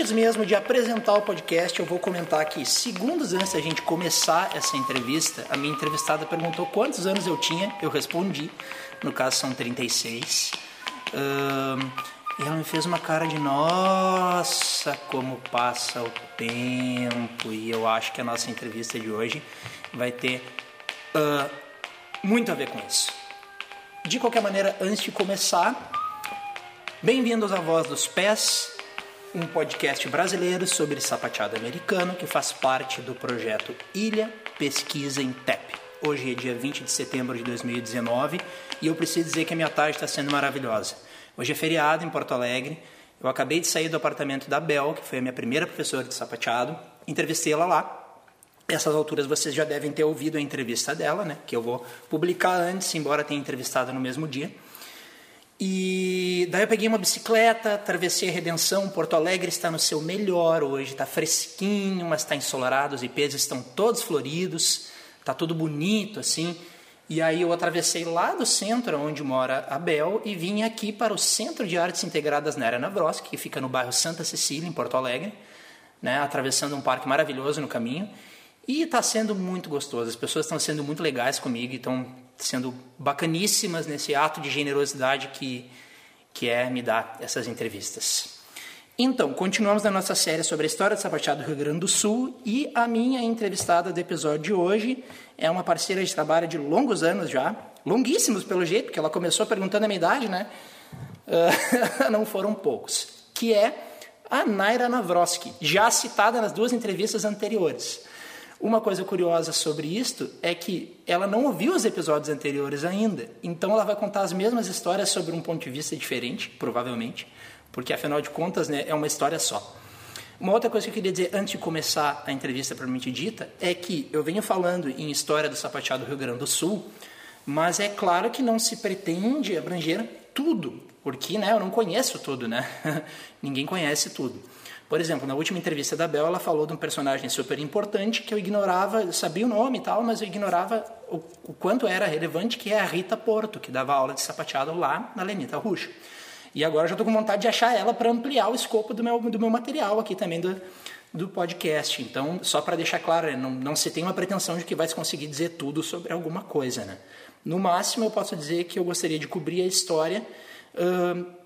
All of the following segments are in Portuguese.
Antes mesmo de apresentar o podcast, eu vou comentar aqui. Segundos antes da gente começar essa entrevista, a minha entrevistada perguntou quantos anos eu tinha. Eu respondi. No caso, são 36. Um, e ela me fez uma cara de nossa, como passa o tempo. E eu acho que a nossa entrevista de hoje vai ter uh, muito a ver com isso. De qualquer maneira, antes de começar, bem-vindos à Voz dos Pés, um podcast brasileiro sobre sapateado americano que faz parte do projeto Ilha Pesquisa em TEP. Hoje é dia 20 de setembro de 2019 e eu preciso dizer que a minha tarde está sendo maravilhosa. Hoje é feriado em Porto Alegre. Eu acabei de sair do apartamento da Bel, que foi a minha primeira professora de sapateado. Entrevistei ela lá. Essas alturas vocês já devem ter ouvido a entrevista dela, né? Que eu vou publicar antes, embora tenha entrevistado no mesmo dia. E daí eu peguei uma bicicleta, atravessei a Redenção, Porto Alegre está no seu melhor hoje, está fresquinho, mas está ensolarado, os ipês estão todos floridos, está tudo bonito assim. E aí eu atravessei lá do centro, onde mora a Bel, e vim aqui para o Centro de Artes Integradas Nera Navroski, que fica no bairro Santa Cecília, em Porto Alegre, né, atravessando um parque maravilhoso no caminho. E está sendo muito gostoso, as pessoas estão sendo muito legais comigo, estão sendo bacaníssimas nesse ato de generosidade que, que é me dar essas entrevistas. Então, continuamos na nossa série sobre a história do sapateado do Rio Grande do Sul e a minha entrevistada do episódio de hoje é uma parceira de trabalho de longos anos já, longuíssimos pelo jeito, porque ela começou perguntando a minha idade, né? Uh, não foram poucos, que é a Naira Navroski, já citada nas duas entrevistas anteriores. Uma coisa curiosa sobre isto é que ela não ouviu os episódios anteriores ainda, então ela vai contar as mesmas histórias sobre um ponto de vista diferente, provavelmente, porque afinal de contas né, é uma história só. Uma outra coisa que eu queria dizer antes de começar a entrevista propriamente dita é que eu venho falando em história do sapateado do Rio Grande do Sul, mas é claro que não se pretende abranger tudo, porque né, eu não conheço tudo, né? Ninguém conhece tudo. Por exemplo, na última entrevista da Bel, ela falou de um personagem super importante que eu ignorava, eu sabia o nome e tal, mas eu ignorava o, o, quanto era relevante, que é a Rita Porto, que dava aula de sapateado lá na Lenita Ruxa. E agora já estou com vontade de achar ela para ampliar o escopo do meu, do meu material aqui também do, do podcast. Então, só para deixar claro, né, não, não se tem uma pretensão de que vai conseguir dizer tudo sobre alguma coisa. Né? No máximo, eu posso dizer que eu gostaria de cobrir a história. Uh,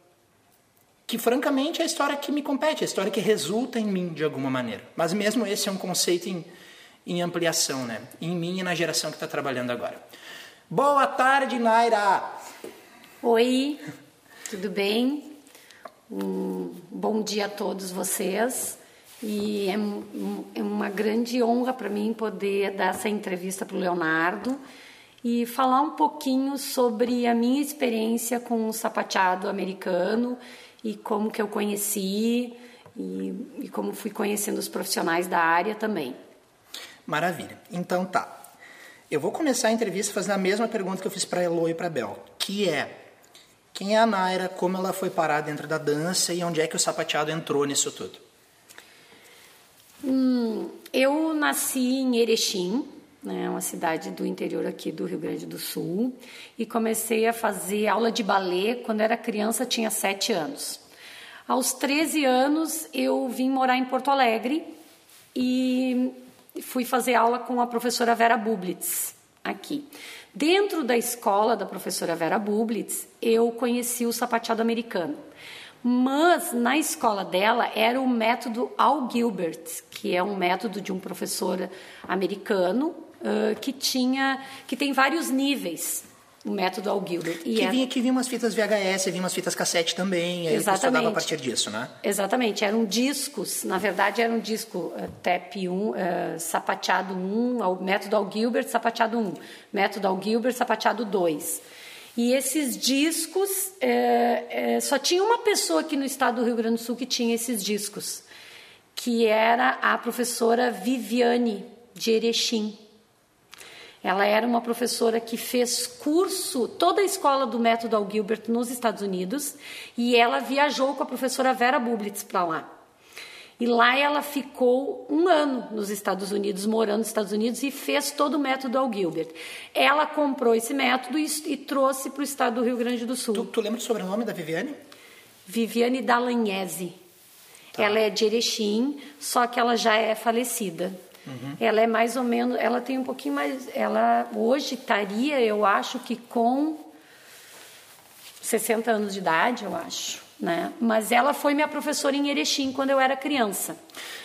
que francamente é a história que me compete, a história que resulta em mim de alguma maneira. Mas mesmo esse é um conceito em, em ampliação, né? Em mim e na geração que está trabalhando agora. Boa tarde, Naira! Oi, tudo bem? Um bom dia a todos vocês. E é, é uma grande honra para mim poder dar essa entrevista para o Leonardo e falar um pouquinho sobre a minha experiência com o sapateado americano e como que eu conheci e, e como fui conhecendo os profissionais da área também. Maravilha. Então tá. Eu vou começar a entrevista fazendo a mesma pergunta que eu fiz para Elo e para Bel, que é quem é a Naira, como ela foi parar dentro da dança e onde é que o sapateado entrou nisso tudo? Hum, eu nasci em Erechim, né, uma cidade do interior aqui do Rio Grande do Sul, e comecei a fazer aula de balé quando era criança, tinha sete anos. Aos 13 anos, eu vim morar em Porto Alegre e fui fazer aula com a professora Vera Bublitz aqui. Dentro da escola da professora Vera Bublitz, eu conheci o sapateado americano. Mas na escola dela era o método Al Gilbert, que é um método de um professor americano uh, que tinha, que tem vários níveis. O método Al Gilbert. E que, é... vinha, que vinha umas fitas VHS, vinha umas fitas cassete também, e Exatamente. a partir disso, né? Exatamente, eram discos, na verdade era um disco uh, TEP 1, uh, sapateado 1, o método Al Gilbert, sapateado 1, método Al Gilbert, sapateado 2. E esses discos, é, é, só tinha uma pessoa aqui no estado do Rio Grande do Sul que tinha esses discos, que era a professora Viviane de Erechim. Ela era uma professora que fez curso, toda a escola do método Al Gilbert nos Estados Unidos, e ela viajou com a professora Vera Bublitz para lá. E lá ela ficou um ano nos Estados Unidos, morando nos Estados Unidos, e fez todo o método Al Gilbert. Ela comprou esse método e, e trouxe para o estado do Rio Grande do Sul. Tu, tu lembra o sobrenome da Viviane? Viviane Dalagnese. Tá. Ela é de Erechim, só que ela já é falecida. Uhum. Ela é mais ou menos, ela tem um pouquinho mais, ela hoje estaria, eu acho que com 60 anos de idade, eu acho, né? Mas ela foi minha professora em Erechim quando eu era criança.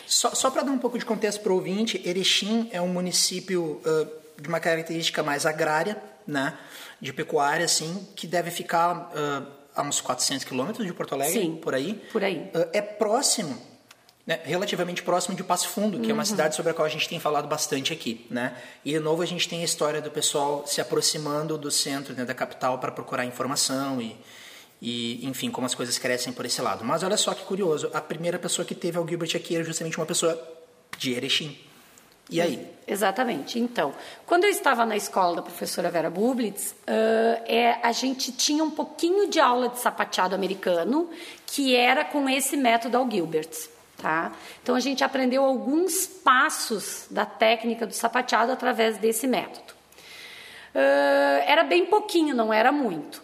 Só, só para dar um pouco de contexto para o ouvinte, Erechim é um município uh, de uma característica mais agrária, né? De pecuária, assim, que deve ficar uh, a uns 400 quilômetros de Porto Alegre, Sim, por aí. Por aí. Uh, é próximo né, relativamente próximo de Passo Fundo, que uhum. é uma uhum. cidade sobre a qual a gente tem falado bastante aqui, né? E de novo a gente tem a história do pessoal se aproximando do centro, né, da capital para procurar informação e, e, enfim, como as coisas crescem por esse lado. Mas olha só que curioso, a primeira pessoa que teve ao Gilbert aqui era justamente uma pessoa de Erechim. E aí? Exatamente. Então, quando eu estava na escola da professora Vera Bublitz, uh, é, a gente tinha um pouquinho de aula de sapateado americano, que era com esse método ao Gilbert. Tá? Então a gente aprendeu alguns passos da técnica do sapateado através desse método. Uh, era bem pouquinho, não era muito.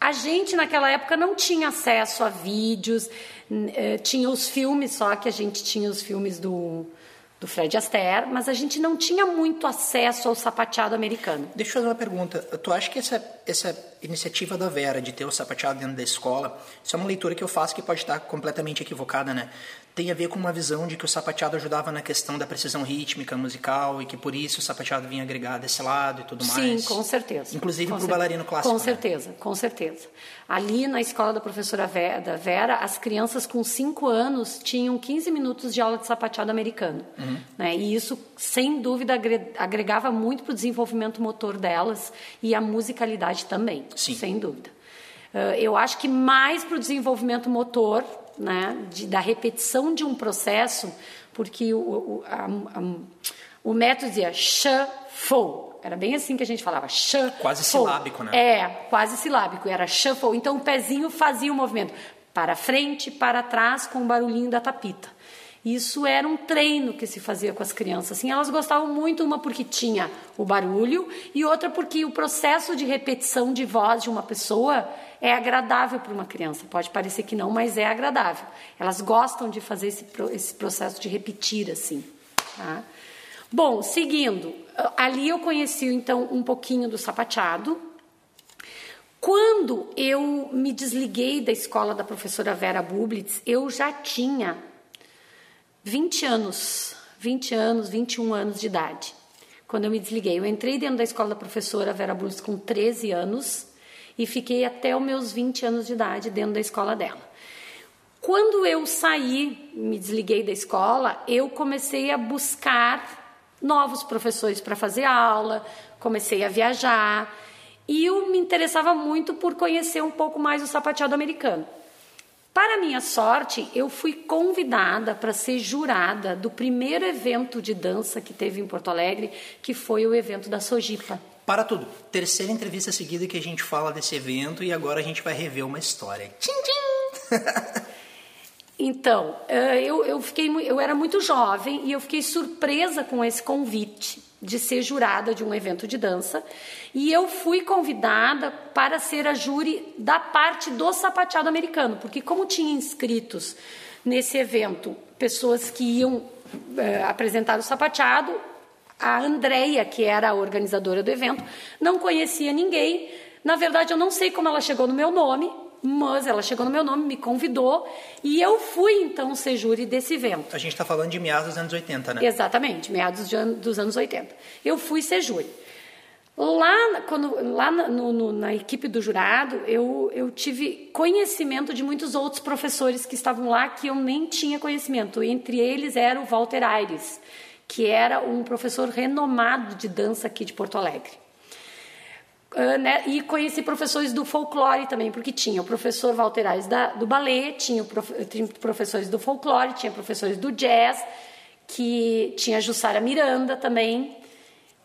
A gente naquela época não tinha acesso a vídeos, uh, tinha os filmes, só que a gente tinha os filmes do, do Fred Astaire, mas a gente não tinha muito acesso ao sapateado americano. Deixa eu fazer uma pergunta. Tu acha que essa, essa iniciativa da Vera de ter o sapateado dentro da escola, isso é uma leitura que eu faço que pode estar completamente equivocada, né? Tem a ver com uma visão de que o sapateado ajudava na questão da precisão rítmica musical e que por isso o sapateado vinha agregar desse lado e tudo mais. Sim, com certeza. Inclusive para o bailarino clássico. Com né? certeza, com certeza. Ali na escola da professora Vera, Vera, as crianças com 5 anos tinham 15 minutos de aula de sapateado americano. Uhum. Né? E isso, sem dúvida, agregava muito para o desenvolvimento motor delas e a musicalidade também, Sim. sem dúvida. Eu acho que mais para o desenvolvimento motor né, de, da repetição de um processo, porque o, o, a, a, o método dizia shuffle. Era bem assim que a gente falava, shuffle. Quase silábico, né? É, quase silábico, era shuffle. Então o pezinho fazia o movimento para frente, para trás, com o barulhinho da tapita. Isso era um treino que se fazia com as crianças. Assim, elas gostavam muito, uma porque tinha o barulho e outra porque o processo de repetição de voz de uma pessoa é agradável para uma criança. Pode parecer que não, mas é agradável. Elas gostam de fazer esse, esse processo de repetir assim. Tá? Bom, seguindo, ali eu conheci então um pouquinho do sapateado. Quando eu me desliguei da escola da professora Vera Bublitz, eu já tinha 20 anos, 20 anos, 21 anos de idade. Quando eu me desliguei, eu entrei dentro da escola da professora Vera Bublitz com 13 anos e fiquei até os meus 20 anos de idade dentro da escola dela. Quando eu saí, me desliguei da escola, eu comecei a buscar novos professores para fazer aula, comecei a viajar e eu me interessava muito por conhecer um pouco mais o sapateado americano. Para minha sorte, eu fui convidada para ser jurada do primeiro evento de dança que teve em Porto Alegre, que foi o evento da Sojipa. Para tudo. Terceira entrevista seguida que a gente fala desse evento e agora a gente vai rever uma história. Tchim, tchim. então, eh, eu, eu, fiquei, eu era muito jovem e eu fiquei surpresa com esse convite de ser jurada de um evento de dança. E eu fui convidada para ser a júri da parte do sapateado americano, porque como tinha inscritos nesse evento pessoas que iam é, apresentar o sapateado, a Andreia, que era a organizadora do evento, não conhecia ninguém. Na verdade, eu não sei como ela chegou no meu nome, mas ela chegou no meu nome, me convidou e eu fui então ser júri desse evento. A gente está falando de meados dos anos 80, né? Exatamente, meados dos anos 80. Eu fui ser júri. Lá, quando, lá no, no, na equipe do jurado, eu, eu tive conhecimento de muitos outros professores que estavam lá que eu nem tinha conhecimento. Entre eles era o Walter Aires, que era um professor renomado de dança aqui de Porto Alegre. Uh, né? E conheci professores do folclore também, porque tinha o professor Walter Aires da, do ballet, tinha, prof, tinha, professores do folclore, tinha professores do jazz, que tinha Jussara Miranda também.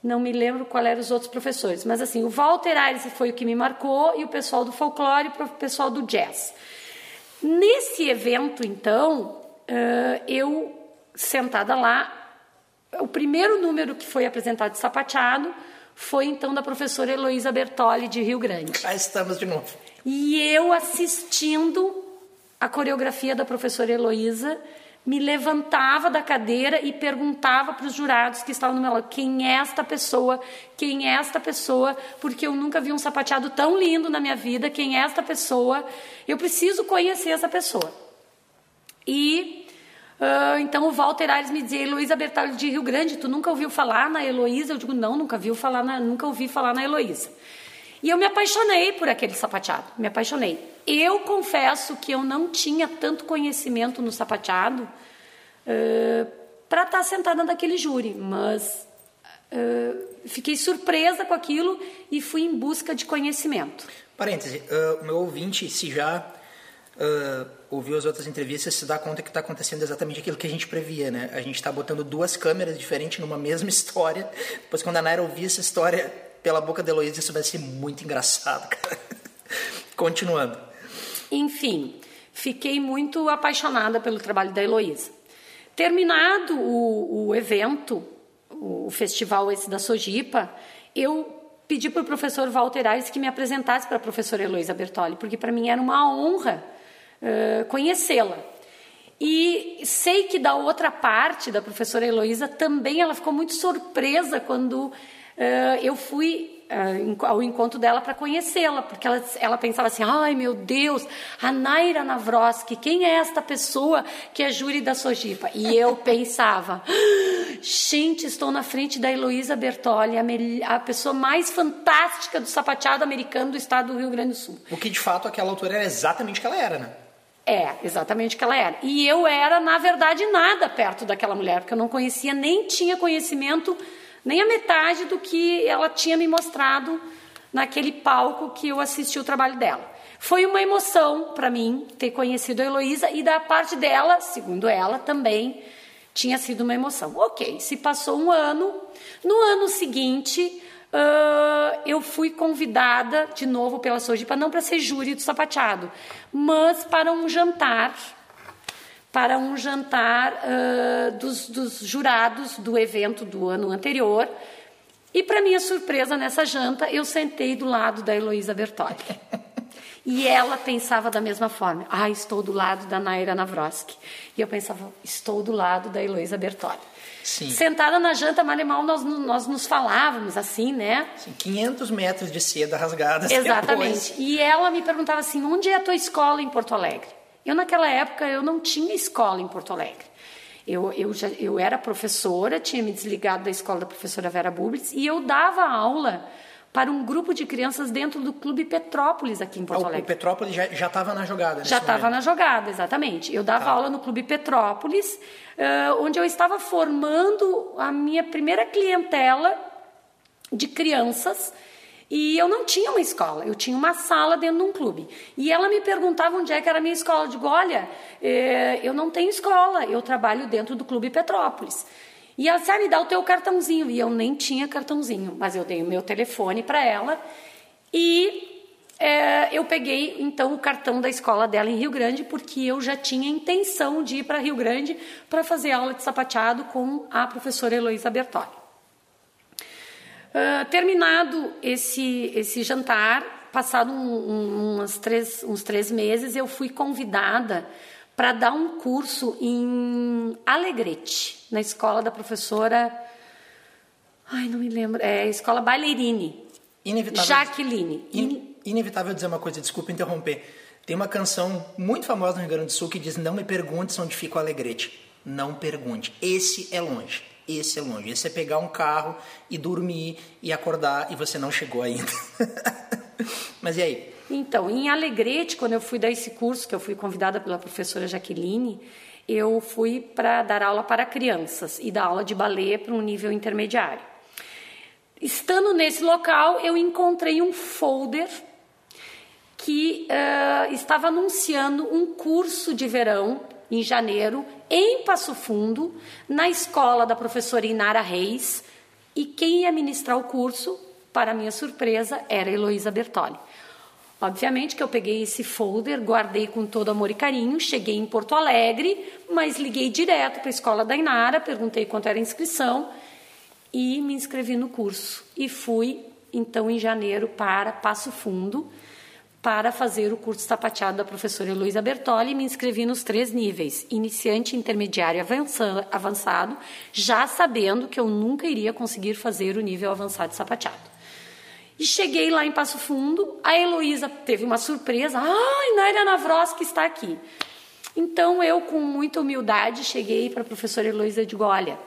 Não me lembro qual eram os outros professores, mas assim, o Walter Aires foi o que me marcou e o pessoal do folclore e o pessoal do jazz. Nesse evento, então, uh, eu sentada lá, o primeiro número que foi apresentado de sapateado foi então da professora Heloísa Bertoli de Rio Grande. Cá estamos de novo. E eu assistindo a coreografia da professora Heloísa, me levantava da cadeira e perguntava para os jurados que estavam no meu lado: quem é esta pessoa? Quem é esta pessoa? Porque eu nunca vi um sapateado tão lindo na minha vida. Quem é esta pessoa? Eu preciso conhecer essa pessoa. E uh, então o Walter Aires me dizia: Heloísa Bertalho de Rio Grande, tu nunca ouviu falar na Heloísa? Eu digo: não, nunca, viu falar na, nunca ouvi falar na Heloísa. E eu me apaixonei por aquele sapateado, me apaixonei. Eu confesso que eu não tinha tanto conhecimento no sapateado uh, para estar tá sentada naquele júri, mas uh, fiquei surpresa com aquilo e fui em busca de conhecimento. Parêntese, o meu ouvinte, se já uh, ouviu as outras entrevistas, se dá conta que está acontecendo exatamente aquilo que a gente previa, né? A gente está botando duas câmeras diferentes numa mesma história. Depois, quando a Naira ouvir essa história pela boca da Heloísa, isso vai ser muito engraçado, cara. Continuando. Enfim, fiquei muito apaixonada pelo trabalho da Heloísa. Terminado o, o evento, o festival esse da Sojipa, eu pedi para o professor Walter Aires que me apresentasse para a professora Heloísa Bertoli, porque para mim era uma honra conhecê-la. E sei que da outra parte da professora Heloísa também ela ficou muito surpresa quando uh, eu fui ao encontro dela para conhecê-la, porque ela, ela pensava assim: ai meu Deus, a Naira Navroski, quem é esta pessoa que é júri da Sojipa? E eu pensava: gente, estou na frente da Heloísa Bertoli, a, a pessoa mais fantástica do sapateado americano do estado do Rio Grande do Sul. O que de fato aquela altura era exatamente o que ela era, né? É, exatamente o que ela era. E eu era, na verdade, nada perto daquela mulher, porque eu não conhecia, nem tinha conhecimento nem a metade do que ela tinha me mostrado naquele palco que eu assisti o trabalho dela. Foi uma emoção para mim ter conhecido a Heloísa e da parte dela, segundo ela, também tinha sido uma emoção. Ok, se passou um ano, no ano seguinte uh, eu fui convidada de novo pela Sojipa, não para ser júri do sapateado, mas para um jantar para um jantar uh, dos, dos, jurados do evento do ano anterior. E, para minha surpresa, nessa janta, eu sentei do lado da Heloísa Bertoli. E ela pensava da mesma forma. Ah, estou do lado da Naira Navroski. E eu pensava, estou do lado da Heloísa Bertoli. Sim. Sentada na janta, mal e mal, nós, nós nos falávamos assim, né? Sim, 500 metros de seda rasgada. Exatamente. Depois. E ela me perguntava assim, onde é a tua escola em Porto Alegre? Eu, naquela época, eu não tinha escola em Porto Alegre. Eu, eu, já, eu era professora, tinha me desligado da escola da professora Vera Bublitz e eu dava aula para um grupo de crianças dentro do Clube Petrópolis aqui em Porto Alegre. O Petrópolis já estava na jogada. Já estava na jogada, exatamente. Eu dava tá. aula no Clube Petrópolis, uh, onde eu estava formando a minha primeira clientela de crianças e eu não tinha uma escola, eu tinha uma sala dentro de um clube. E ela me perguntava onde é que era a minha escola. Eu digo, olha, é, eu não tenho escola, eu trabalho dentro do Clube Petrópolis. E ela disse, ah, me dá o teu cartãozinho. E eu nem tinha cartãozinho, mas eu dei o meu telefone para ela. E é, eu peguei, então, o cartão da escola dela em Rio Grande, porque eu já tinha intenção de ir para Rio Grande para fazer aula de sapateado com a professora Heloísa Bertoli. Uh, terminado esse, esse jantar, passado um, um, três, uns três meses, eu fui convidada para dar um curso em Alegrete, na escola da professora. Ai, não me lembro. É escola Baileirini. Inevitável. Jaqueline. In, inevitável dizer uma coisa, desculpa interromper. Tem uma canção muito famosa no Rio Grande do Sul que diz: Não me pergunte onde fica o Alegrete. Não pergunte. Esse é longe. Esse é longe. Esse é pegar um carro e dormir e acordar e você não chegou ainda. Mas e aí? Então, em Alegrete, quando eu fui dar esse curso, que eu fui convidada pela professora Jaqueline, eu fui para dar aula para crianças e dar aula de balé para um nível intermediário. Estando nesse local, eu encontrei um folder que uh, estava anunciando um curso de verão em janeiro, em Passo Fundo, na escola da professora Inara Reis, e quem ia ministrar o curso, para minha surpresa, era Heloísa Bertoli. Obviamente que eu peguei esse folder, guardei com todo amor e carinho, cheguei em Porto Alegre, mas liguei direto para a escola da Inara, perguntei quanto era a inscrição e me inscrevi no curso. E fui, então, em janeiro para Passo Fundo para fazer o curso sapateado da professora Heloísa Bertoli e me inscrevi nos três níveis, iniciante, intermediário e avançado, já sabendo que eu nunca iria conseguir fazer o nível avançado de sapateado. E cheguei lá em Passo Fundo, a Heloísa teve uma surpresa, ai, Naira Navroski está aqui. Então eu, com muita humildade, cheguei para a professora Heloísa e digo, olha,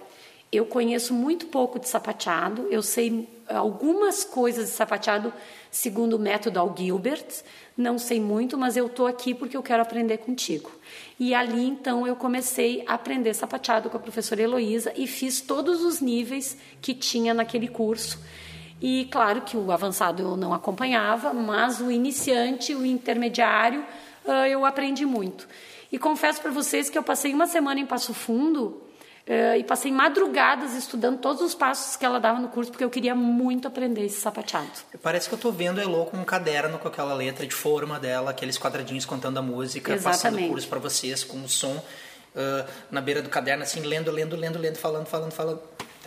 eu conheço muito pouco de sapateado, eu sei algumas coisas de sapateado segundo o método Al Gilbert, não sei muito, mas eu estou aqui porque eu quero aprender contigo. E ali então eu comecei a aprender sapateado com a professora Heloísa e fiz todos os níveis que tinha naquele curso. E claro que o avançado eu não acompanhava, mas o iniciante, o intermediário, ah, eu aprendi muito. E confesso para vocês que eu passei uma semana em Passo Fundo Uh, e passei madrugadas estudando todos os passos que ela dava no curso, porque eu queria muito aprender esse sapateado. Parece que eu estou vendo a Elo com um caderno com aquela letra de forma dela, aqueles quadradinhos contando a música, Exatamente. passando o curso para vocês com o som uh, na beira do caderno, assim, lendo, lendo, lendo, lendo, falando, falando, falando.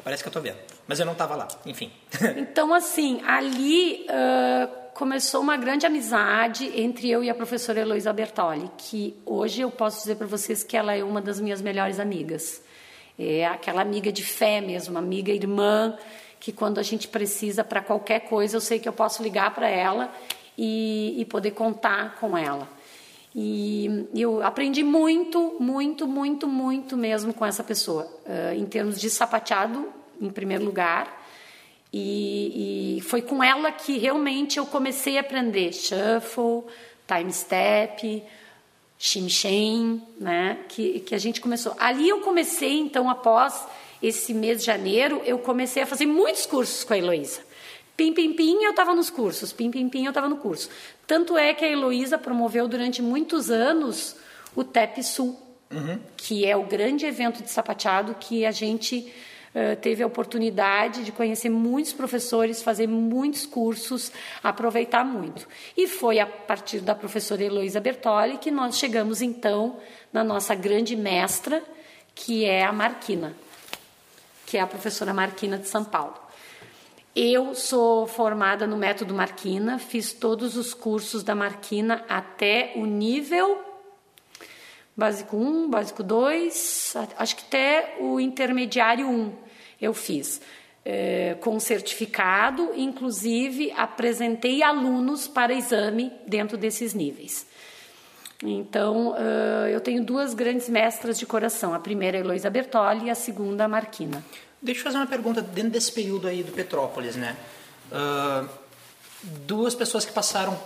Parece que eu estou vendo. Mas eu não estava lá, enfim. então, assim, ali uh, começou uma grande amizade entre eu e a professora Heloísa Bertoli, que hoje eu posso dizer para vocês que ela é uma das minhas melhores amigas. É aquela amiga de fé mesmo, amiga irmã, que quando a gente precisa para qualquer coisa, eu sei que eu posso ligar para ela e, e, poder contar com ela. E eu aprendi muito, muito, muito, muito mesmo com essa pessoa, uh, em termos de sapateado, em primeiro lugar. E, e, foi com ela que realmente eu comecei a aprender shuffle, time step, Xinchen, né? Que, que a gente começou. Ali eu comecei, então, após esse mês de janeiro, eu comecei a fazer muitos cursos com a Heloísa. Pim, pim, pim, eu estava nos cursos. Pim, pim, pim, eu estava no curso. Tanto é que a Heloísa promoveu durante muitos anos o TEP Sul, uhum. que é o grande evento de sapateado que a gente teve a oportunidade de conhecer muitos professores, fazer muitos cursos, aproveitar muito. E foi a partir da professora Heloísa Bertoli que nós chegamos então na nossa grande mestra, que é a Marquina, que é a professora Marquina de São Paulo. Eu sou formada no método Marquina, fiz todos os cursos da Marquina até o nível básico 1, básico 2, acho que até o intermediário 1 eu fiz. É, com certificado, inclusive apresentei alunos para exame dentro desses níveis. Então, uh, eu tenho duas grandes mestras de coração. A primeira é a Heloísa Bertoli e a segunda a Marquina. Deixa eu fazer uma pergunta dentro desse período aí do Petrópolis, né? Uh, duas pessoas que passaram,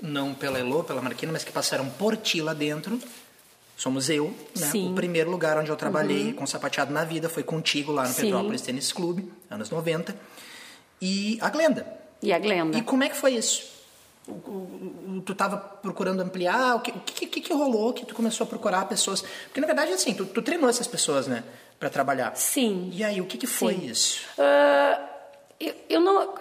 não pela Elo, pela Marquina, mas que passaram por ti lá dentro, somos eu, né? Sim. O primeiro lugar onde eu trabalhei uhum. com sapateado na vida foi contigo lá no Sim. Petrópolis Tênis Clube, anos 90. E a Glenda. E a Glenda. E como é que foi isso? tu estava procurando ampliar? O que, o que, que, que, rolou que tu começou a procurar pessoas? Porque na verdade, assim, tu, tu treinou essas pessoas, né? Para trabalhar. Sim. E aí, o que, que foi Sim. isso? Uh, eu, eu não.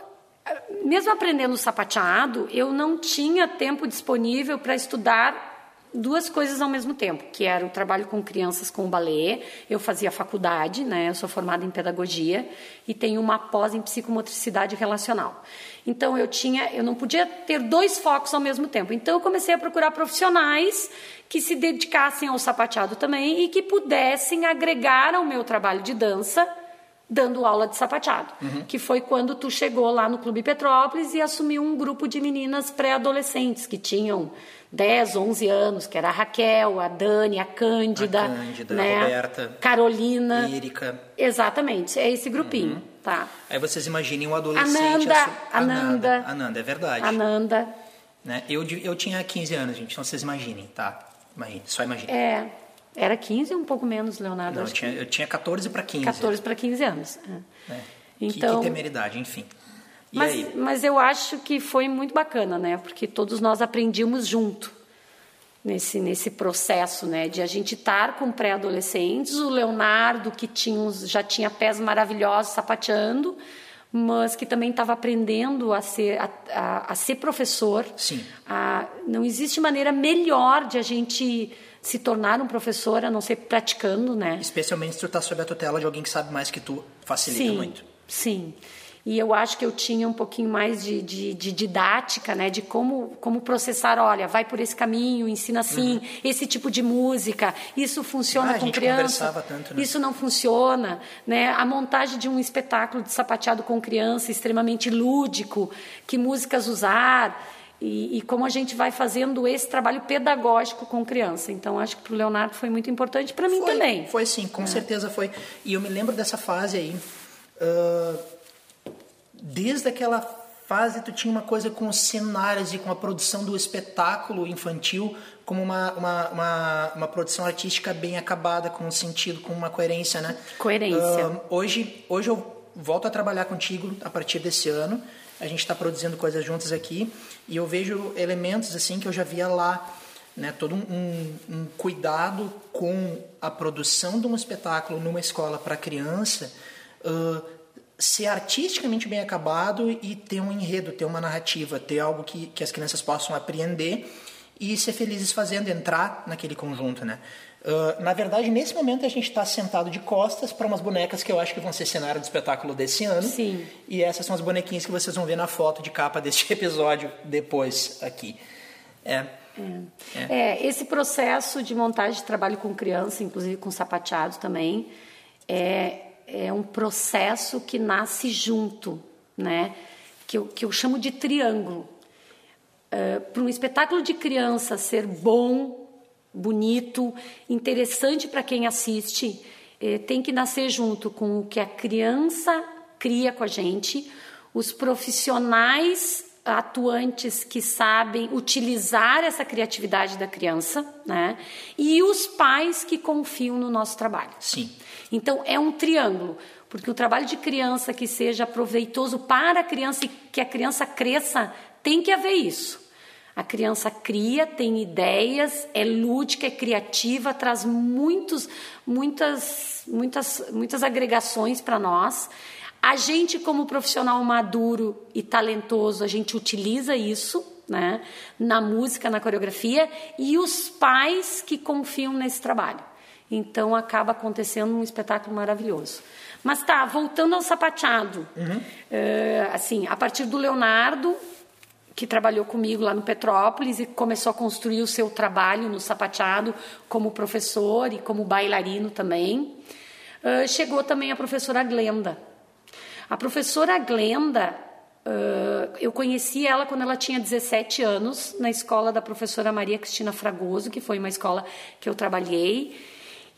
Mesmo aprendendo sapateado, eu não tinha tempo disponível para estudar duas coisas ao mesmo tempo, que era o trabalho com crianças com balé, eu fazia faculdade, né, eu sou formada em pedagogia e tenho uma pós em psicomotricidade relacional. Então eu tinha, eu não podia ter dois focos ao mesmo tempo. Então eu comecei a procurar profissionais que se dedicassem ao sapateado também e que pudessem agregar ao meu trabalho de dança dando aula de sapateado, uhum. que foi quando tu chegou lá no Clube Petrópolis e assumiu um grupo de meninas pré-adolescentes que tinham 10, 11 anos, que era a Raquel, a Dani, a Cândida, a Cândida né? a Roberta, Carolina, Írica. Exatamente, é esse grupinho, uhum. tá? Aí vocês imaginem um adolescente... Ananda, su... Ananda. Ananda, é verdade. Ananda. Né? Eu, eu tinha 15 anos, gente, então vocês imaginem, tá? Imagine, só imaginem. É, era 15 ou um pouco menos, Leonardo? Não, eu tinha, eu tinha 14 para 15. 14 para 15 anos. É. Então, que, que temeridade, enfim. E mas, aí? mas eu acho que foi muito bacana, né? Porque todos nós aprendimos junto nesse, nesse processo, né? De a gente estar com pré-adolescentes. O Leonardo, que tinha, já tinha pés maravilhosos sapateando, mas que também estava aprendendo a ser, a, a, a ser professor. Sim. A, não existe maneira melhor de a gente se tornar um professor a não ser praticando, né? Especialmente se tu está sob a tutela de alguém que sabe mais que tu, facilita sim, muito. Sim. e eu acho que eu tinha um pouquinho mais de, de, de, didática, né, de como, como processar, olha, vai por esse caminho, ensina assim, uhum. esse tipo de música, isso funciona ah, com criança, tanto, né? isso não funciona, né, a montagem de um espetáculo de sapateado com criança extremamente lúdico, que músicas usar, e, e, como a gente vai fazendo esse trabalho pedagógico com criança. Então, acho que para o Leonardo foi muito importante, para mim foi, também. Foi sim, com é. certeza foi. E eu me lembro dessa fase aí. Uh, desde aquela fase, tu tinha uma coisa com os cenários e com a produção do espetáculo infantil como uma, uma, uma, uma produção artística bem acabada, com um sentido, com uma coerência, né? Coerência. Uh, hoje, hoje eu volto a trabalhar contigo a partir desse ano a gente está produzindo coisas juntas aqui e eu vejo elementos assim que eu já via lá, né? Todo um, um cuidado com a produção de um espetáculo numa escola para criança uh, ser artisticamente bem acabado e ter um enredo, ter uma narrativa, ter algo que, que as crianças possam apreender e ser felizes fazendo, entrar naquele conjunto, né? Uh, na verdade, nesse momento a gente está sentado de costas para umas bonecas que eu acho que vão ser cenário do espetáculo desse ano. Sim. E essas são as bonequinhas que vocês vão ver na foto de capa deste episódio depois aqui. É. É. é. é. esse processo de montagem de trabalho com criança, inclusive com sapateado também, é, é um processo que nasce junto, né? Que eu, que eu chamo de triângulo. Uh, para um espetáculo de criança ser bom, bonito, interessante para quem assiste, eh, tem que nascer junto com o que a criança cria com a gente, os profissionais atuantes que sabem utilizar essa criatividade da criança, né? E os pais que confiam no nosso trabalho. Sim. Então é um triângulo, porque o trabalho de criança que seja proveitoso para a criança e que a criança cresça, tem que haver isso. A criança cria, tem ideias, é lúdica, é criativa, traz muitos, muitas, muitas, muitas agregações para nós. A gente, como profissional maduro e talentoso, a gente utiliza isso, né, na música, na coreografia, e os pais que confiam nesse trabalho. Então acaba acontecendo um espetáculo maravilhoso. Mas tá, voltando ao sapateado. Uhum. Uh, assim, a partir do Leonardo, que trabalhou comigo lá no Petrópolis e começou a construir o seu trabalho no sapateado como professor e como bailarino também. Uh, chegou também a professora Glenda. A professora Glenda, uh, eu conheci ela quando ela tinha 17 anos, na escola da professora Maria Cristina Fragoso, que foi uma escola que eu trabalhei.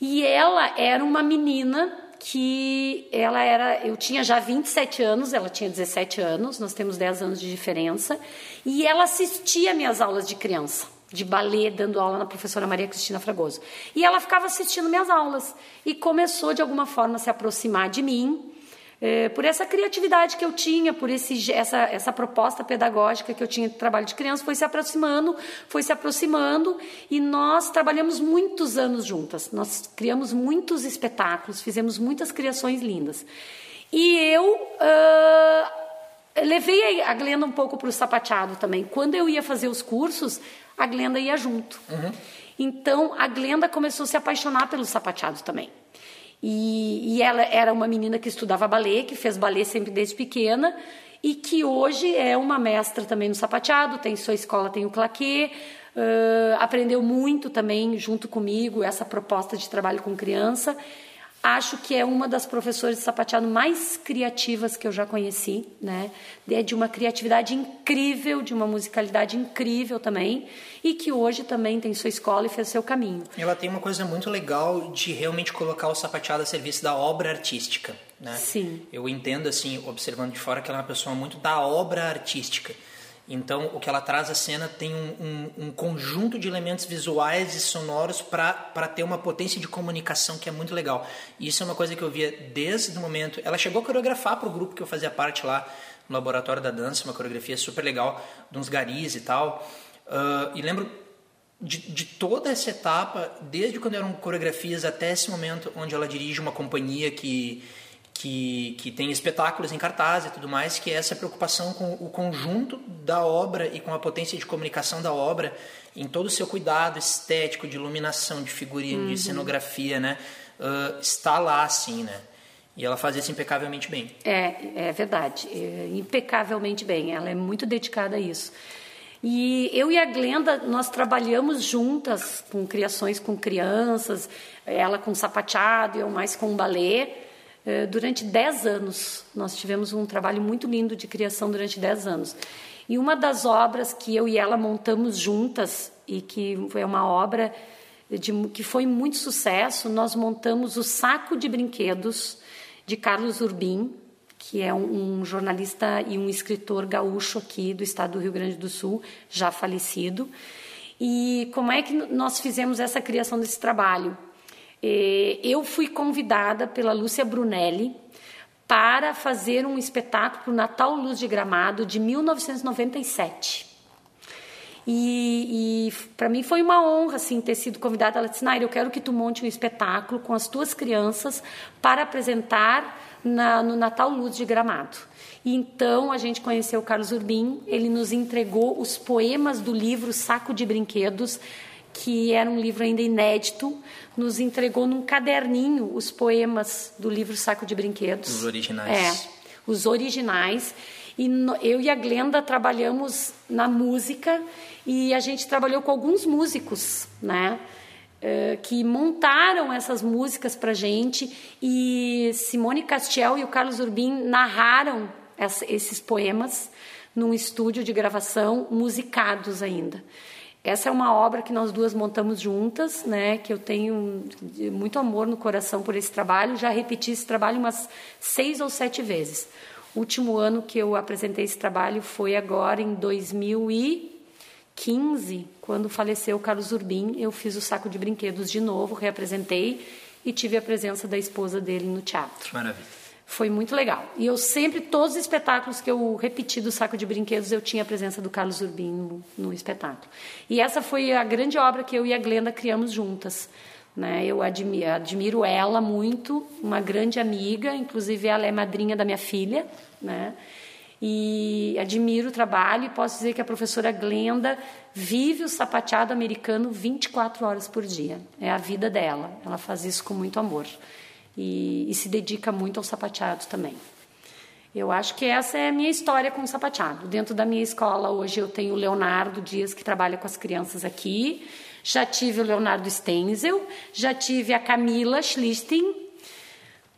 E ela era uma menina que ela era, eu tinha já 27 anos, ela tinha 17 anos, nós temos 10 anos de diferença, e ela assistia minhas aulas de criança, de balé, dando aula na professora Maria Cristina Fragoso. E ela ficava assistindo minhas aulas e começou de alguma forma a se aproximar de mim é, por essa criatividade que eu tinha, por esse, essa, essa proposta pedagógica que eu tinha de trabalho de criança, foi se aproximando, foi se aproximando e nós trabalhamos muitos anos juntas. Nós criamos muitos espetáculos, fizemos muitas criações lindas. E eu uh, levei a Glenda um pouco para o sapateado também. Quando eu ia fazer os cursos, a Glenda ia junto. Uhum. Então a Glenda começou a se apaixonar pelo sapateado também. E, e ela era uma menina que estudava balé, que fez balé sempre desde pequena e que hoje é uma mestra também no sapateado, tem sua escola, tem o claquê, uh, aprendeu muito também junto comigo essa proposta de trabalho com criança Acho que é uma das professoras de sapateado mais criativas que eu já conheci, né? É de uma criatividade incrível, de uma musicalidade incrível também, e que hoje também tem sua escola e fez seu caminho. Ela tem uma coisa muito legal de realmente colocar o sapateado a serviço da obra artística, né? Sim. Eu entendo assim, observando de fora que ela é uma pessoa muito da obra artística. Então, o que ela traz à cena tem um, um, um conjunto de elementos visuais e sonoros para ter uma potência de comunicação que é muito legal. Isso é uma coisa que eu via desde o momento. Ela chegou a coreografar para o grupo que eu fazia parte lá no Laboratório da Dança, uma coreografia super legal, de uns garis e tal. Uh, e lembro de, de, toda essa etapa, desde quando eram coreografias até esse momento onde ela dirige uma companhia que que, que tem espetáculos em cartaz e tudo mais, que é essa preocupação com o conjunto da obra e com a potência de comunicação da obra em todo o seu cuidado estético, de iluminação, de figurino, uhum. de cenografia, né? Uh, está lá, assim, né? E ela faz isso impecavelmente bem. É, é verdade, é, impecavelmente bem. Ela é muito dedicada a isso. E eu e a Glenda, nós trabalhamos juntas com criações com crianças, ela com sapateado, eu mais com balé, durante 10 anos. Nós tivemos um trabalho muito lindo de criação durante 10 anos. E uma das obras que eu e ela montamos juntas, e que foi uma obra de, que foi muito sucesso, nós montamos o Saco de Brinquedos de Carlos Urbim, que é um, um, jornalista e um escritor gaúcho aqui do estado do Rio Grande do Sul, já falecido. E como é que nós fizemos essa criação desse trabalho? Eu fui convidada pela Lúcia Brunelli para fazer um espetáculo Natal Luz de Gramado de 1997. E, e para mim foi uma honra assim ter sido convidada. Ela disse: Nair, eu quero que tu monte um espetáculo com as tuas crianças para apresentar na, no Natal Luz de Gramado. E então a gente conheceu o Carlos Urbim. Ele nos entregou os poemas do livro Saco de Brinquedos, que era um livro ainda inédito. Nos entregou num caderninho os poemas do livro Saco de Brinquedos. Os originais. É, os originais. E eu e a Glenda trabalhamos na música e a gente trabalhou com alguns músicos, né? Uh, que montaram essas músicas para gente e Simone Castiel e o Carlos Urbim narraram esses poemas num estúdio de gravação musicados ainda. Essa é uma obra que nós duas montamos juntas, né? Que eu tenho muito amor no coração por esse trabalho. Já repeti esse trabalho umas seis ou sete vezes. O último ano que eu apresentei esse trabalho foi agora em 2015, quando faleceu o Carlos Urbim. Eu fiz o saco de brinquedos de novo, reapresentei e tive a presença da esposa dele no teatro. Maravilha. Foi muito legal. E eu sempre, todos os espetáculos que eu repeti do Saco de Brinquedos, eu tinha a presença do Carlos Urbim no, no espetáculo. E essa foi a grande obra que eu e a Glenda criamos juntas. Né? Eu admiro, admiro ela muito, uma grande amiga, inclusive ela é madrinha da minha filha, né? E admiro o trabalho e posso dizer que a professora Glenda vive o sapateado americano 24 horas por dia. É a vida dela. Ela faz isso com muito amor e, e se dedica muito ao sapateado também. Eu acho que essa é a minha história com o sapateado. Dentro da minha escola hoje eu tenho o Leonardo Dias que trabalha com as crianças aqui. Já tive o Leonardo Stenzel, já tive a Camila Schlichting.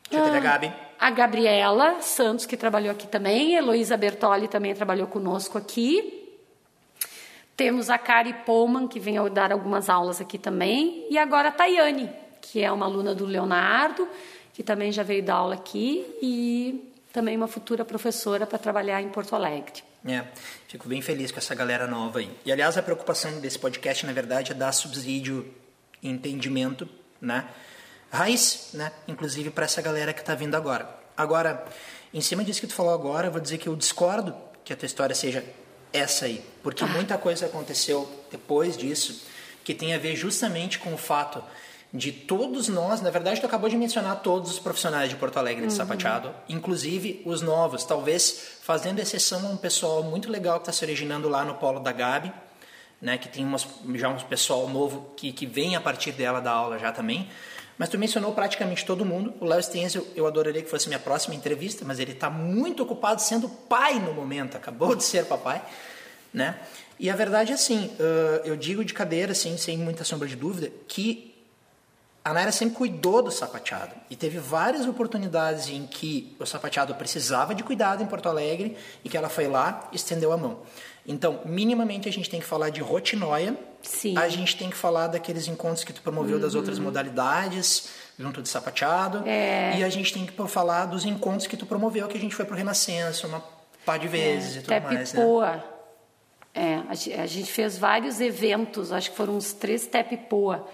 Já teve a Gabi. A Gabriela Santos, que trabalhou aqui também. Heloísa Bertoli também trabalhou conosco aqui. Temos a Kari Pullman, que vem dar algumas aulas aqui também. E agora a Tayane, que é uma aluna do Leonardo, que também já veio dar aula aqui. E também uma futura professora para trabalhar em Porto Alegre. É, fico bem feliz com essa galera nova aí. E aliás, a preocupação desse podcast, na verdade, é dar subsídio e entendimento, né? Raiz, né? Inclusive para essa galera que está vindo agora. Agora, em cima disso que tu falou agora, eu vou dizer que eu discordo que a tua história seja essa aí, porque ah. muita coisa aconteceu depois disso que tem a ver justamente com o fato de todos nós, na verdade, tu acabou de mencionar todos os profissionais de Porto Alegre de uhum. sapateado, inclusive os novos, talvez fazendo exceção a um pessoal muito legal que está se originando lá no Polo da Gabi, né, que tem umas, já um pessoal novo que, que vem a partir dela da aula já também. Mas tu mencionou praticamente todo mundo. O Léo Stenzel, eu adoraria que fosse minha próxima entrevista, mas ele está muito ocupado sendo pai no momento, acabou de ser papai, né? E a verdade é assim, eu digo de cadeira, assim, sem muita sombra de dúvida, que a Naira sempre cuidou do sapateado e teve várias oportunidades em que o sapateado precisava de cuidado em Porto Alegre e que ela foi lá e estendeu a mão. Então, minimamente a gente tem que falar de rotinóia, Sim. a gente tem que falar daqueles encontros que tu promoveu uhum. das outras modalidades junto de sapateado é. e a gente tem que falar dos encontros que tu promoveu que a gente foi pro Renascença uma par de vezes é. e tudo Até mais, Pipoa. né? É, a gente fez vários eventos, acho que foram uns três Tepipoa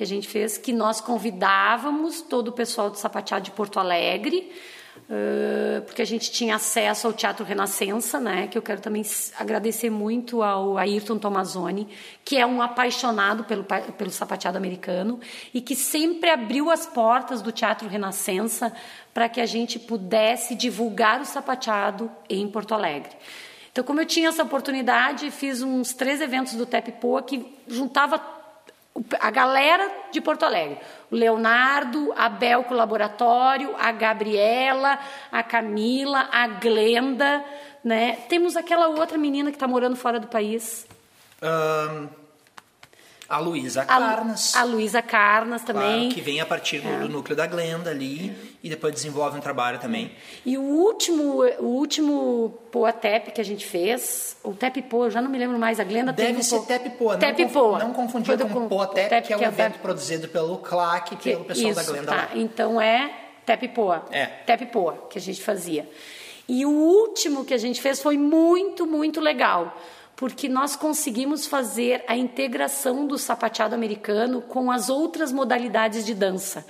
que a gente fez, que nós convidávamos todo o pessoal do Sapateado de Porto Alegre, uh, porque a gente tinha acesso ao Teatro Renascença, né? Que eu quero também agradecer muito ao Ayrton Tomazoni, que é um apaixonado pelo, pelo sapateado americano e que sempre abriu as portas do Teatro Renascença para que a gente pudesse divulgar o sapateado em Porto Alegre. Então, como eu tinha essa oportunidade, fiz uns três eventos do Tepipoa que juntava a galera de Porto Alegre. O Leonardo, a Bel com o laboratório, a Gabriela, a Camila, a Glenda, né? Temos aquela outra menina que está morando fora do país. Um, a Luísa Carnas. A, Luísa Carnas também. Claro, que vem a partir do, é. do, núcleo da Glenda ali e depois desenvolve um trabalho também. E o último, o último Poa Tep que a gente fez, o Tep Poa, eu já não me lembro mais, a Glenda Deve tem ser um Tep Poa, não, Poa. não confundir com Poa Tep, que é um evento produzido pelo CLAC e pelo pessoal isso, da Glenda tá. lá. Então é Tep Poa. É. Tep Poa, que a gente fazia. E o último que a gente fez foi muito, muito legal porque nós conseguimos fazer a integração do sapateado americano com as outras modalidades de dança.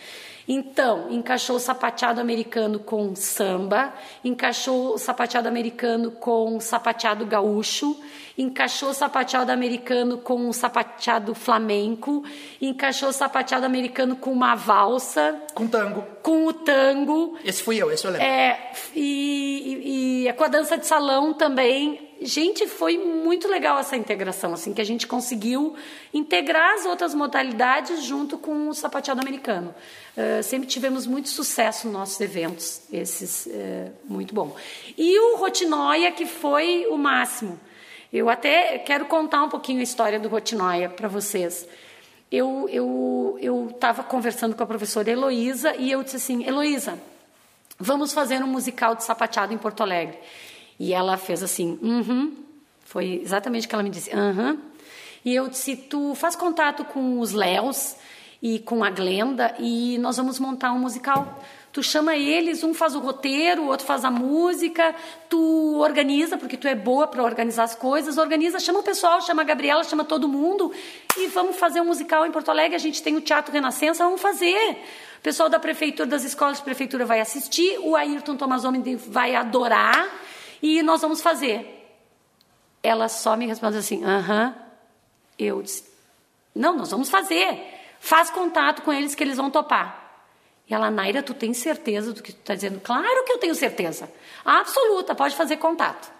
Então, encaixou o sapateado americano com samba, encaixou o sapateado americano com sapateado gaúcho, encaixou o sapateado americano com o sapateado flamenco, encaixou o sapateado americano com uma valsa. Com tango. Com o tango. Esse fui eu, esse eu lembro. É, e, e, e com a dança de salão também gente, foi muito legal essa integração, assim, que a gente conseguiu integrar as outras modalidades junto com o sapateado americano. Uh, sempre tivemos muito sucesso nos nossos eventos, esses, uh, muito bom. E o Rotinoia, que foi o máximo. Eu até quero contar um pouquinho a história do Rotinoia para vocês. Eu estava eu, eu conversando com a professora Heloísa e eu disse assim, Heloísa, vamos fazer um musical de sapateado em Porto Alegre. E ela fez assim, uhum. Foi exatamente o que ela me disse, aham. Uhum. E eu disse, tu faz contato com os Léos e com a Glenda e nós vamos montar um musical. Tu chama eles, um faz o roteiro, o outro faz a música, tu organiza, porque tu é boa para organizar as coisas, organiza, chama o pessoal, chama a Gabriela, chama todo mundo e vamos fazer um musical em Porto Alegre. A gente tem o Teatro Renascença, vamos fazer. O pessoal da prefeitura, das escolas de prefeitura vai assistir, o Ayrton Tomazoni vai adorar e nós vamos fazer. Ela só me respondeu assim: aham. Eu disse: não, nós vamos fazer. Faz contato com eles que eles vão topar. E ela, Naira, tu tem certeza do que tu está dizendo? Claro que eu tenho certeza. Absoluta, pode fazer contato.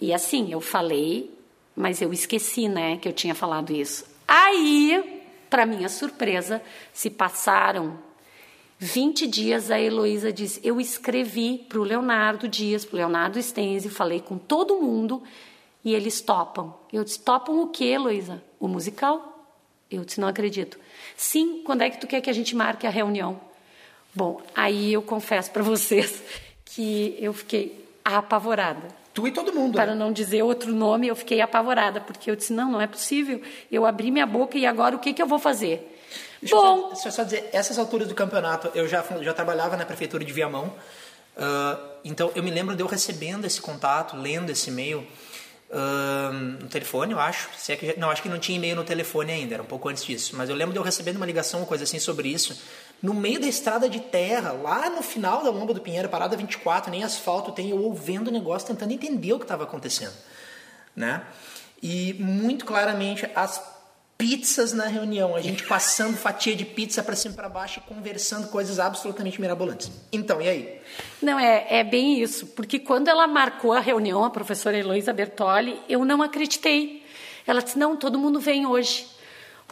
E assim, eu falei, mas eu esqueci, né, que eu tinha falado isso. Aí, para minha surpresa, se passaram 20 dias a Heloísa disse: Eu escrevi para o Leonardo Dias, para o Leonardo Stenzi, falei com todo mundo e eles topam. Eu disse: Topam o que, Heloísa? O musical? Eu disse: Não acredito. Sim, quando é que tu quer que a gente marque a reunião? Bom, aí eu confesso para vocês que eu fiquei apavorada. Tu e todo mundo. Para né? não dizer outro nome, eu fiquei apavorada, porque eu disse: Não, não é possível. Eu abri minha boca e agora o que, que eu vou fazer? Deixa Bom. Eu só, deixa eu só dizer, essas alturas do campeonato, eu já, já trabalhava na prefeitura de Viamão, uh, então eu me lembro de eu recebendo esse contato, lendo esse e-mail uh, no telefone, eu acho. Se é que, não, acho que não tinha e-mail no telefone ainda, era um pouco antes disso. Mas eu lembro de eu recebendo uma ligação, uma coisa assim sobre isso, no meio da estrada de terra, lá no final da Lomba do Pinheiro, parada 24, nem asfalto tem, eu ouvindo o negócio, tentando entender o que estava acontecendo. Né? E muito claramente as pizzas na reunião, a gente passando fatia de pizza para cima e para baixo e conversando coisas absolutamente mirabolantes. Então, e aí? Não, é, é bem isso, porque quando ela marcou a reunião, a professora Heloísa Bertoli, eu não acreditei. Ela disse: não, todo mundo vem hoje.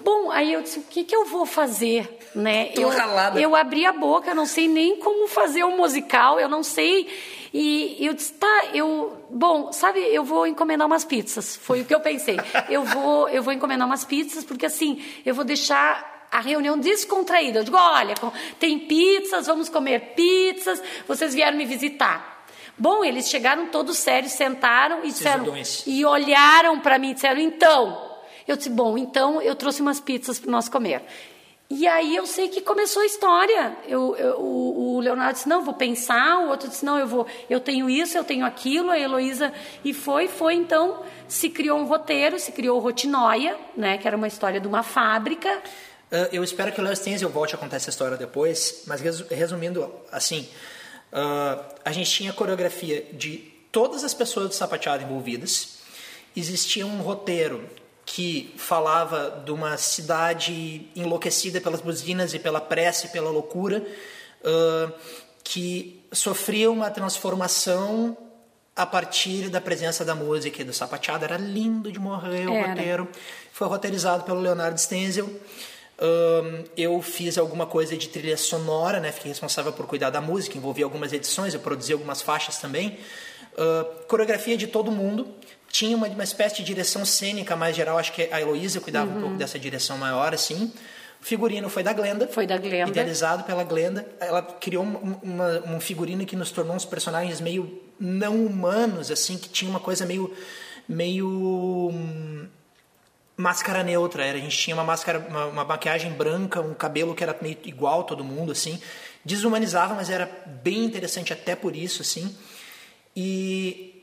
Bom, aí eu disse, o que, que eu vou fazer? Né? Tô eu, ralada. eu abri a boca, não sei nem como fazer um musical, eu não sei. E eu disse, tá, eu, bom, sabe, eu vou encomendar umas pizzas. Foi o que eu pensei. Eu vou, eu vou encomendar umas pizzas, porque assim, eu vou deixar a reunião descontraída. Eu digo, olha, tem pizzas, vamos comer pizzas, vocês vieram me visitar. Bom, eles chegaram todos sérios, sentaram e disseram, e olharam para mim e disseram, então, eu disse, bom, então eu trouxe umas pizzas para nós comer. E aí eu sei que começou a história. Eu, eu, o, Leonardo disse, não, vou pensar, o outro disse, não, eu vou, eu tenho isso, eu tenho aquilo, a Heloísa. E foi, foi, então, se criou um roteiro, se criou Rotinoia, né, que era uma história de uma fábrica. Uh, eu espero que o Léo Stenzel volte a contar essa história depois, mas resumindo, assim, uh, a gente tinha a coreografia de todas as pessoas do sapateado envolvidas, existia um roteiro que falava de uma cidade enlouquecida pelas buzinas e pela pressa e pela loucura, uh, que sofria uma transformação a partir da presença da música e do sapateado. Era lindo de morrer o Era. roteiro. Foi roteirizado pelo Leonardo Stenzel. Um, eu fiz alguma coisa de trilha sonora, né? Fiquei responsável por cuidar da música, envolvi algumas edições, eu produzi algumas faixas também. Uh, coreografia de todo mundo. Tinha uma, uma espécie de direção cênica mais geral, acho que a Heloísa cuidava uhum. um pouco dessa direção maior, assim. O figurino foi da Glenda. Foi da Glenda. Idealizado pela Glenda. Ela criou uma, um figurino que nos tornou uns personagens meio não humanos, assim, que tinha uma coisa meio. meio. Hum, máscara neutra. Era, a gente tinha uma máscara, uma, uma maquiagem branca, um cabelo que era meio igual todo mundo, assim. Desumanizava, mas era bem interessante até por isso, assim. E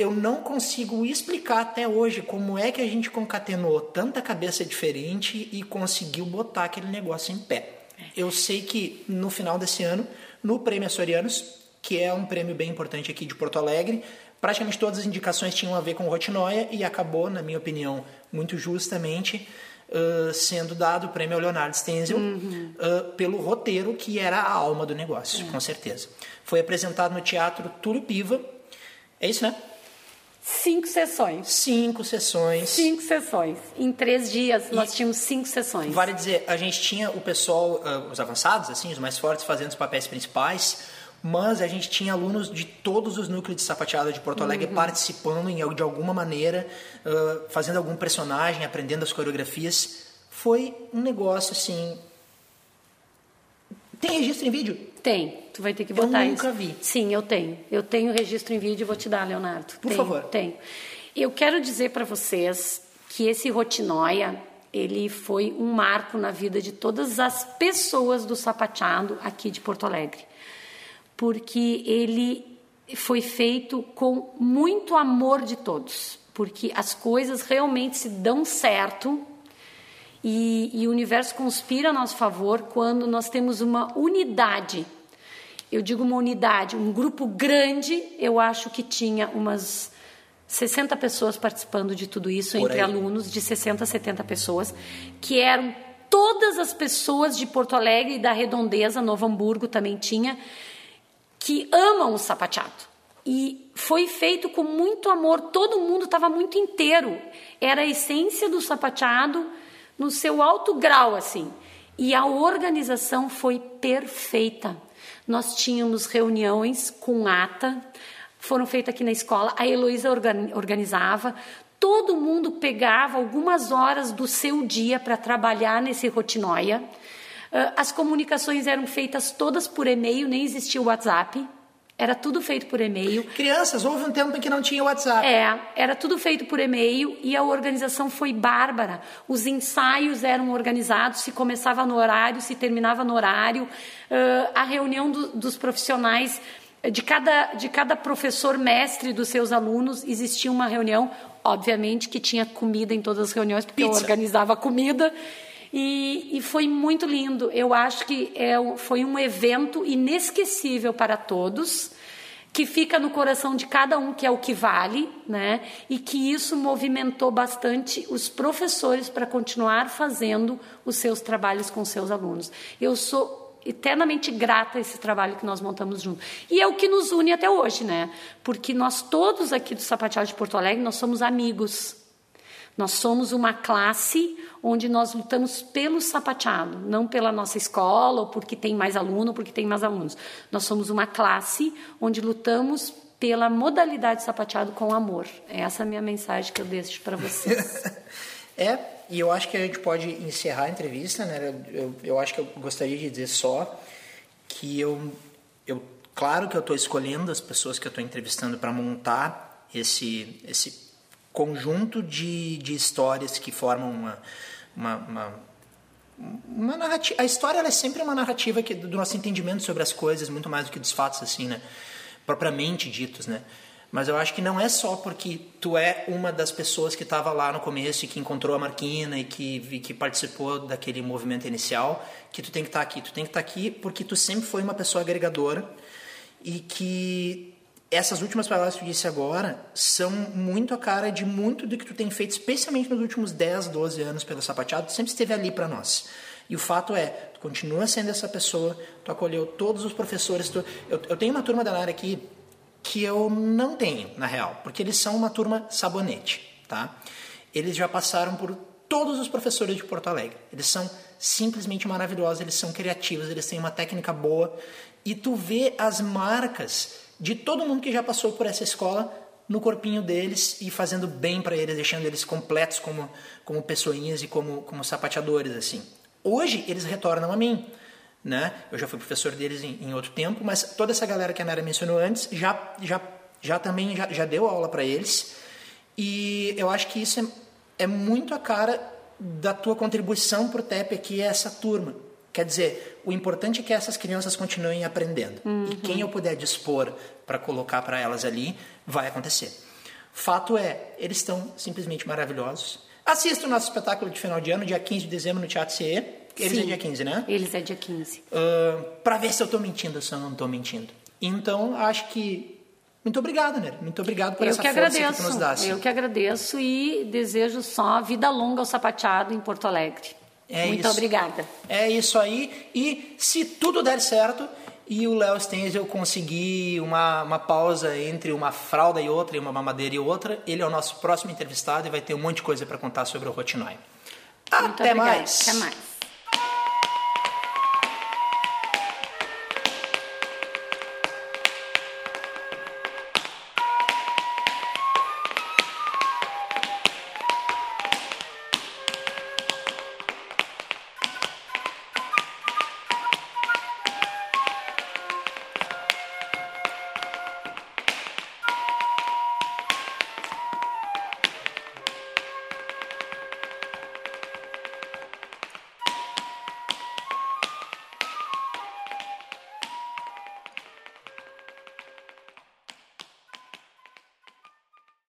eu não consigo explicar até hoje como é que a gente concatenou tanta cabeça diferente e conseguiu botar aquele negócio em pé. Eu sei que no final desse ano, no Prêmio Açorianos, que é um prêmio bem importante aqui de Porto Alegre, praticamente todas as indicações tinham a ver com Rotinoia e acabou, na minha opinião, muito justamente uh, sendo dado o prêmio ao Leonardo Stenzel uhum. uh, pelo roteiro que era a alma do negócio, uhum. com certeza. Foi apresentado no Teatro Túlio Piva. É isso, né? Cinco sessões. Cinco sessões. Cinco sessões. Em três dias e nós tínhamos cinco sessões. Vale dizer, a gente tinha o pessoal, uh, os avançados, assim, os mais fortes, fazendo os papéis principais mas a gente tinha alunos de todos os núcleos de sapateada de Porto Alegre uhum. participando em, de alguma maneira, uh, fazendo algum personagem, aprendendo as coreografias. Foi um negócio assim. Tem registro em vídeo? Tem. Tu vai ter que botar isso. Eu nunca isso. vi. Sim, eu tenho. Eu tenho registro em vídeo e vou te dar, Leonardo. Por tenho, favor. Tenho. Eu quero dizer para vocês que esse Rotinoia, ele foi um marco na vida de todas as pessoas do sapateado aqui de Porto Alegre porque ele foi feito com muito amor de todos, porque as coisas realmente se dão certo e, e o universo conspira a nosso favor quando nós temos uma unidade. Eu digo uma unidade, um grupo grande, eu acho que tinha umas 60 pessoas participando de tudo isso, Por entre aí. alunos de 60 a 70 pessoas, que eram todas as pessoas de Porto Alegre e da redondeza, Novo Hamburgo também tinha, que amam o sapateado. E foi feito com muito amor, todo mundo estava muito inteiro. Era a essência do sapateado no seu alto grau, assim. E a organização foi perfeita. Nós tínhamos reuniões com ata, foram feitas aqui na escola, a Heloísa organizava, todo mundo pegava algumas horas do seu dia para trabalhar nesse rotinóia. Ah, as comunicações eram feitas todas por e-mail, nem existia o WhatsApp. Era tudo feito por e-mail. Crianças, houve um tempo em que não tinha WhatsApp. É, era tudo feito por e-mail e a organização foi bárbara. Os ensaios eram organizados, se começava no horário, se terminava no horário. Uh, a reunião do, dos profissionais, de cada, de cada professor mestre dos seus alunos, existia uma reunião. Obviamente que tinha comida em todas as reuniões, porque Pizza. eu organizava a comida. E, e, foi muito lindo. Eu acho que é, foi um evento inesquecível para todos, que fica no coração de cada um, que é o que vale, né? E que isso movimentou bastante os professores para continuar fazendo os seus trabalhos com seus alunos. Eu sou eternamente grata a esse trabalho que nós montamos junto. E é o que nos une até hoje, né? Porque nós todos aqui do Sapateado de Porto Alegre, nós somos amigos. Nós somos uma classe onde nós lutamos pelo sapateado, não pela nossa escola, ou porque tem mais aluno, ou porque tem mais alunos. Nós somos uma classe onde lutamos pela modalidade sapateado com amor. Essa é a minha mensagem que eu deixo para vocês. é, e eu acho que a gente pode encerrar a entrevista, né? Eu, eu acho que eu gostaria de dizer só que eu, eu claro que eu estou escolhendo as pessoas que eu estou entrevistando para montar esse, esse conjunto de, de histórias que formam uma, uma, uma, uma narrativa. A história é sempre uma narrativa que, do nosso entendimento sobre as coisas, muito mais do que dos fatos, assim, né? Propriamente ditos, né? Mas eu acho que não é só porque tu é uma das pessoas que estava lá no começo e que encontrou a Marquina e que, e que participou daquele movimento inicial que tu tem que estar tá aqui. Tu tem que estar tá aqui porque tu sempre foi uma pessoa agregadora e que essas últimas palavras que tu disse agora são muito a cara de muito do que tu tem feito, especialmente nos últimos 10, 12 anos pelo sapateado, tu sempre esteve ali para nós. E o fato é, tu continua sendo essa pessoa, tu acolheu todos os professores. Tu, eu, eu tenho uma turma da área aqui que eu não tenho, na real, porque eles são uma turma sabonete, tá? Eles já passaram por todos os professores de Porto Alegre. Eles são simplesmente maravilhosos, eles são criativos, eles têm uma técnica boa e tu vê as marcas de todo mundo que já passou por essa escola no corpinho deles e fazendo bem para eles, deixando eles completos como, como pessoinhas e como, como sapateadores, assim. Hoje eles retornam a mim, né? Eu já fui professor deles em, em outro tempo, mas toda essa galera que a Nara mencionou antes já, já, já também já, já deu aula para eles e eu acho que isso é, é muito a cara da tua contribuição para o TEP aqui, é essa turma. Quer dizer, o importante é que essas crianças continuem aprendendo. Uhum. E quem eu puder dispor para colocar para elas ali, vai acontecer. Fato é, eles estão simplesmente maravilhosos. Assista o nosso espetáculo de final de ano, dia 15 de dezembro, no Teatro CE. Eles Sim, é dia 15, né? Eles é dia 15. Uh, para ver se eu estou mentindo ou se eu não estou mentindo. Então, acho que muito obrigado, né? Muito obrigado por eu essa que força agradeço, que nos dá. Eu que agradeço e desejo só vida longa ao sapateado em Porto Alegre. É Muito isso. obrigada. É isso aí. E se tudo der certo e o Léo Stenzel conseguir uma, uma pausa entre uma fralda e outra, e uma mamadeira e outra, ele é o nosso próximo entrevistado e vai ter um monte de coisa para contar sobre o Rotinói. Até mais. Até mais.